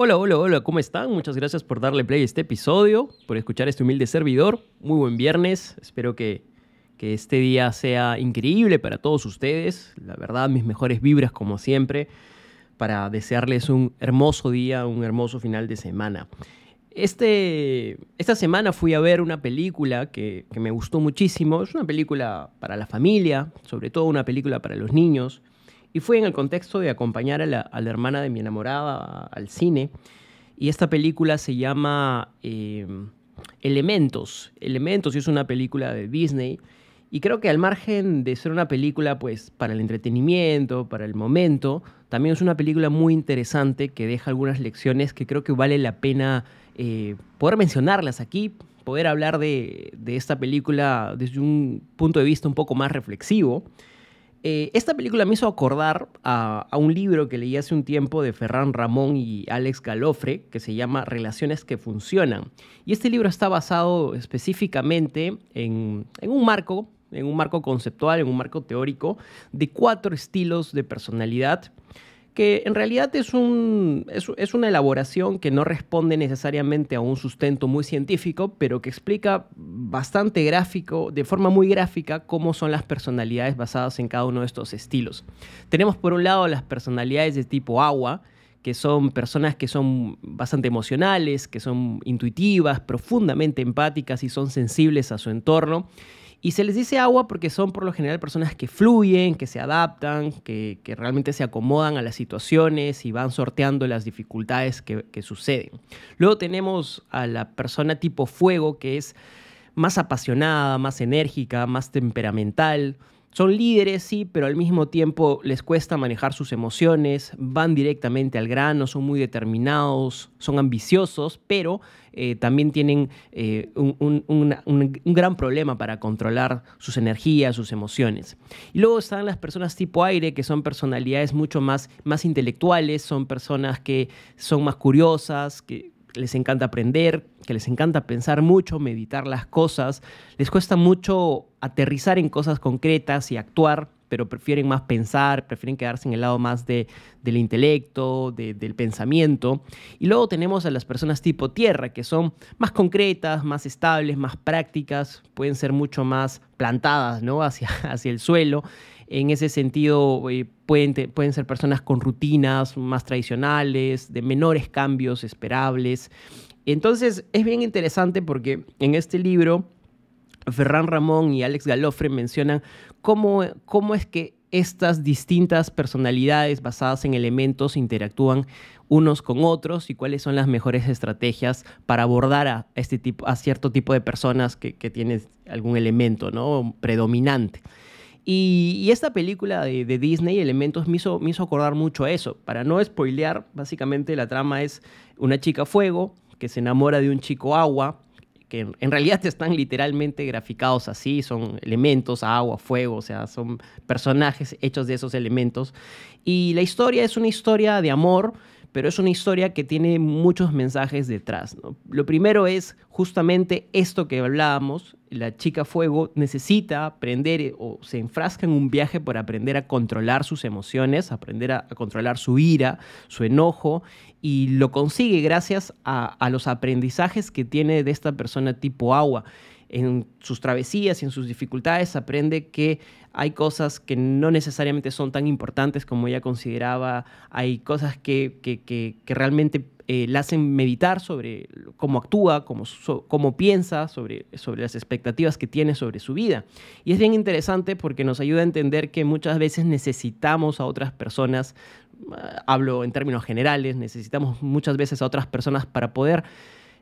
Hola, hola, hola, ¿cómo están? Muchas gracias por darle play a este episodio, por escuchar este humilde servidor. Muy buen viernes, espero que, que este día sea increíble para todos ustedes. La verdad, mis mejores vibras como siempre, para desearles un hermoso día, un hermoso final de semana. Este, esta semana fui a ver una película que, que me gustó muchísimo. Es una película para la familia, sobre todo una película para los niños. Y fue en el contexto de acompañar a la, hermana de mi enamorada al cine. Y esta película se llama eh, Elementos. Elementos es una película de Disney. Y creo que al margen de ser una película pues para el entretenimiento, para el momento, también es una película muy interesante que deja algunas lecciones que creo que vale la pena eh, poder mencionarlas aquí, poder hablar de, de, esta película desde un punto de vista un poco más reflexivo. Eh, esta película me hizo acordar a, un libro que leí hace un tiempo de Ferran Ramón y Alex Galofre, que se llama Relaciones que Funcionan. Y este libro está basado específicamente en, un marco, en un marco conceptual, en un marco teórico, de cuatro estilos de personalidad que en realidad es, un, es, una elaboración que no responde necesariamente a un sustento muy científico, pero que explica bastante gráfico, de forma muy gráfica, cómo son las personalidades basadas en cada uno de estos estilos. Tenemos por un lado las personalidades de tipo agua, que son personas que son bastante emocionales, que son intuitivas, profundamente empáticas y son sensibles a su entorno. Y se les dice agua porque son por lo general personas que fluyen, que se adaptan, que, realmente se acomodan a las situaciones y van sorteando las dificultades que, que suceden. Luego tenemos a la persona tipo fuego, que es más apasionada, más enérgica, más temperamental, son líderes, sí, pero al mismo tiempo les cuesta manejar sus emociones, van directamente al grano, son muy determinados, son ambiciosos, pero eh, también tienen eh, un, gran problema para controlar sus energías, sus emociones. Y luego están las personas tipo aire, que son personalidades mucho más, más intelectuales, son personas que son más curiosas, que les encanta aprender, que les encanta pensar mucho, meditar las cosas, les cuesta mucho aterrizar en cosas concretas y actuar, pero prefieren más pensar, prefieren quedarse en el lado más de, del intelecto, del pensamiento. Y luego tenemos a las personas tipo tierra, que son más concretas, más estables, más prácticas, pueden ser mucho más plantadas ¿no? hacia, hacia el suelo. En ese sentido, eh, pueden, pueden ser personas con rutinas más tradicionales, de menores cambios esperables. Entonces, es bien interesante porque en este libro, Ferran Ramón y Alex Galofre mencionan cómo, cómo es que estas distintas personalidades basadas en elementos interactúan unos con otros y cuáles son las mejores estrategias para abordar a, este tipo, a cierto tipo de personas que, que tienen algún elemento ¿no? predominante. Y, esta película de, Disney, Elementos, me hizo, me hizo acordar mucho a eso. Para no spoilear, básicamente la trama es una chica fuego que se enamora de un chico agua, que en realidad están literalmente graficados así, son elementos, agua, fuego, o sea, son personajes hechos de esos elementos. Y la historia es una historia de amor, pero es una historia que tiene muchos mensajes detrás. Lo primero es justamente esto que hablábamos, la chica fuego necesita aprender eh, o se enfrasca en un viaje por aprender a controlar sus emociones, aprender a, controlar su ira, su enojo, y lo consigue gracias a los aprendizajes que tiene de esta persona tipo agua en sus travesías y en sus dificultades aprende que hay cosas que no necesariamente son tan importantes como ella consideraba, hay cosas que, que, realmente eh, la hacen meditar sobre cómo actúa, cómo, cómo piensa, sobre, sobre las expectativas que tiene sobre su vida. Y es bien interesante porque nos ayuda a entender que muchas veces necesitamos a otras personas, ah, hablo en términos generales, necesitamos muchas veces a otras personas para poder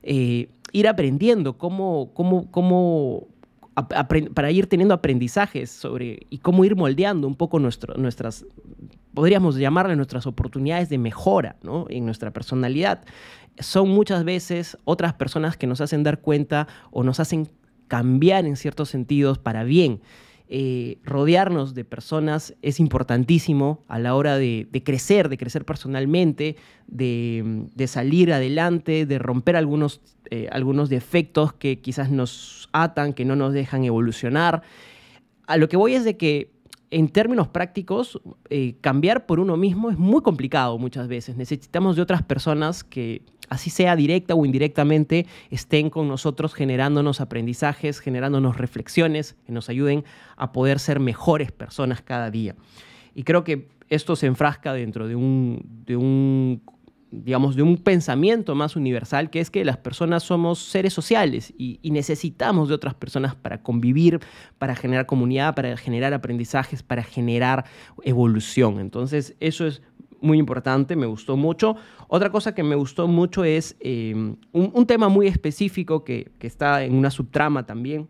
eh, ir aprendiendo cómo, cómo, cómo para ir teniendo aprendizajes sobre y cómo ir moldeando un poco nuestras, podríamos llamarle nuestras oportunidades de mejora ¿no? en nuestra personalidad. Son muchas veces otras personas que nos hacen dar cuenta o nos hacen cambiar en ciertos sentidos para bien. Eh, rodearnos de personas es importantísimo a la hora de, crecer, de crecer personalmente, de, salir adelante, de romper algunos, eh, algunos defectos que quizás nos atan, que no nos dejan evolucionar. A lo que voy es de que en términos prácticos, eh, cambiar por uno mismo es muy complicado muchas veces. Necesitamos de otras personas que, así sea directa o indirectamente, estén con nosotros generándonos aprendizajes, generándonos reflexiones, que nos ayuden a poder ser mejores personas cada día. Y creo que esto se enfrasca dentro de un, de un digamos, de un pensamiento más universal, que es que las personas somos seres sociales y, necesitamos de otras personas para convivir, para generar comunidad, para generar aprendizajes, para generar evolución. Entonces, eso es muy importante, me gustó mucho. Otra cosa que me gustó mucho es em, un, tema muy específico que, que está en una subtrama también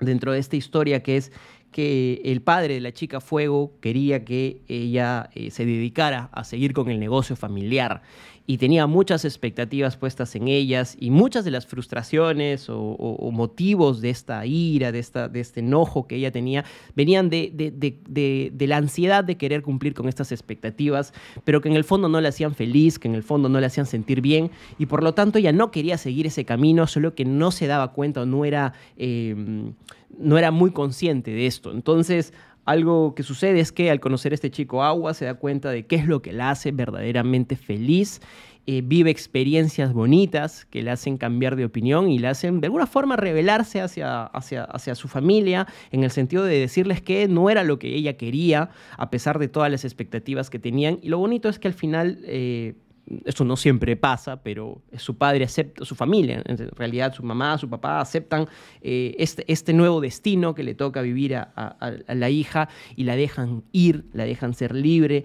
dentro de esta historia, que es que el padre de la chica Fuego quería que ella eh, se dedicara a seguir con el negocio familiar y tenía muchas expectativas puestas en ellas y muchas de las frustraciones o, motivos de esta ira, de, esta, de este enojo que ella tenía, venían de, de, la ansiedad de querer cumplir con estas expectativas, pero que en el fondo no le hacían feliz, que en el fondo no le hacían sentir bien y por lo tanto ella no quería seguir ese camino, solo que no se daba cuenta o no era, em, no era muy consciente de esto. Entonces, algo que sucede es que al conocer a este chico Agua se da cuenta de qué es lo que la hace verdaderamente feliz, eh, vive experiencias bonitas que le hacen cambiar de opinión y le hacen de alguna forma revelarse hacia, hacia, hacia su familia en el sentido de decirles que no era lo que ella quería a pesar de todas las expectativas que tenían. Y lo bonito es que al final... Eh, eso no siempre pasa, pero su padre acepta, su familia, en realidad su mamá, su papá aceptan eh, este, este, nuevo destino que le toca vivir a, la hija y la dejan ir, la dejan ser libre,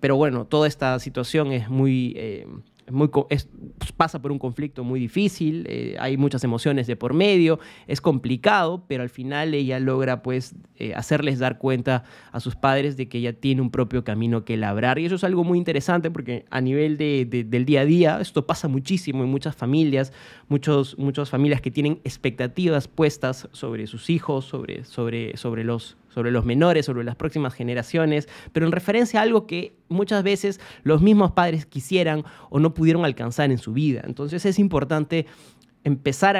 pero bueno, toda esta situación es muy... Eh, muy, pues, pasa por un conflicto muy difícil, eh, hay muchas emociones de por medio, es complicado, pero al final ella logra pues eh, hacerles dar cuenta a sus padres de que ella tiene un propio camino que labrar. Y eso es algo muy interesante porque a nivel de, del día a día, esto pasa muchísimo en muchas familias, muchos, muchas familias que tienen expectativas puestas sobre sus hijos, sobre, sobre, sobre los sobre los menores, sobre las próximas generaciones, pero en referencia a algo que muchas veces los mismos padres quisieran o no pudieron alcanzar en su vida. Entonces es importante empezar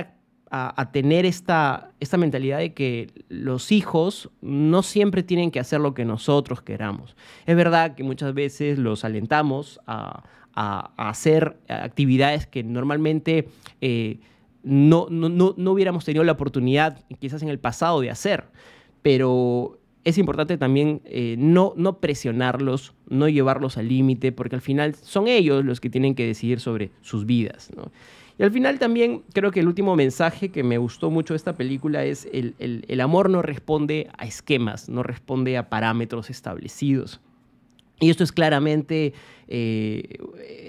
a, tener esta, esta mentalidad de que los hijos no siempre tienen que hacer lo que nosotros queramos. Es verdad que muchas veces los alentamos a, hacer actividades que normalmente eh, no, no, no hubiéramos tenido la oportunidad quizás en el pasado de hacer pero es importante también eh, no, no presionarlos, no llevarlos al límite, porque al final son ellos los que tienen que decidir sobre sus vidas. Y al final también creo que el último mensaje que me gustó mucho de esta película es el, el, amor no responde a esquemas, no responde a parámetros establecidos. Y esto es claramente eh,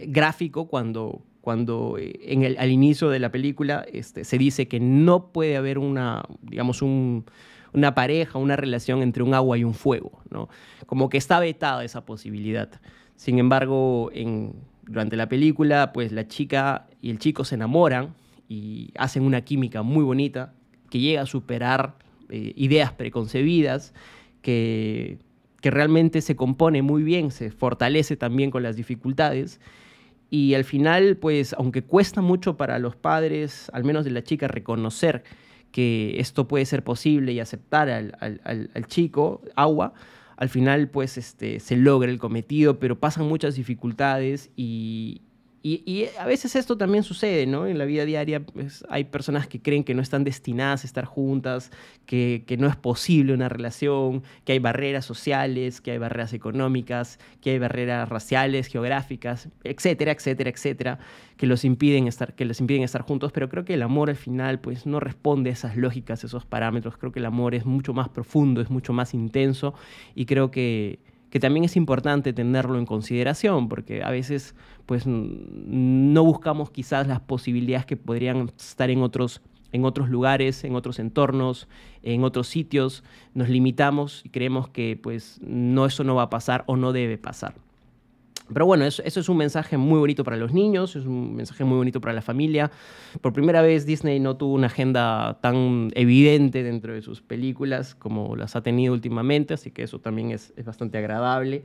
gráfico cuando, cuando eh, en el, al inicio de la película este, se dice que no puede haber una, digamos, un, una pareja, una relación entre un agua y un fuego, ¿no? Como que está vetada esa posibilidad. Sin embargo, durante la película, pues la chica y el chico se enamoran y hacen una química muy bonita que llega a superar eh, ideas preconcebidas, que, que realmente se compone muy bien, se fortalece también con las dificultades. Y al final, pues, aunque cuesta mucho para los padres, al menos de la chica, reconocer que esto puede ser posible y aceptar al, chico, agua, al final pues este, se logra el cometido, pero pasan muchas dificultades y, y, a veces esto también sucede, ¿no? En la vida diaria pues, hay personas que creen que no están destinadas a estar juntas, que, que, no es posible una relación, que hay barreras sociales, que hay barreras económicas, que hay barreras raciales, geográficas, etcétera, etcétera, etcétera, que los impiden estar, que les impiden estar juntos. Pero creo que el amor al final pues, no responde a esas lógicas, a esos parámetros. Creo que el amor es mucho más profundo, es mucho más intenso y creo que que también es importante tenerlo en consideración, porque a veces pues no buscamos quizás las posibilidades que podrían estar en otros, en otros lugares, en otros entornos, en otros sitios, nos limitamos y creemos que pues no eso no va a pasar o no debe pasar. Pero bueno, eso, es un mensaje muy bonito para los niños, es un mensaje muy bonito para la familia. Por primera vez Disney no tuvo una agenda tan evidente dentro de sus películas como las ha tenido últimamente, así que eso también es, bastante agradable.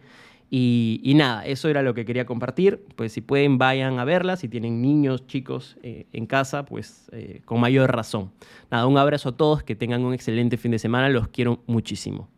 Y, nada, eso era lo que quería compartir. Pues si pueden, vayan a verla. Si tienen niños, chicos eh, en casa, pues eh, con mayor razón. Nada, un abrazo a todos, que tengan un excelente fin de semana. Los quiero muchísimo.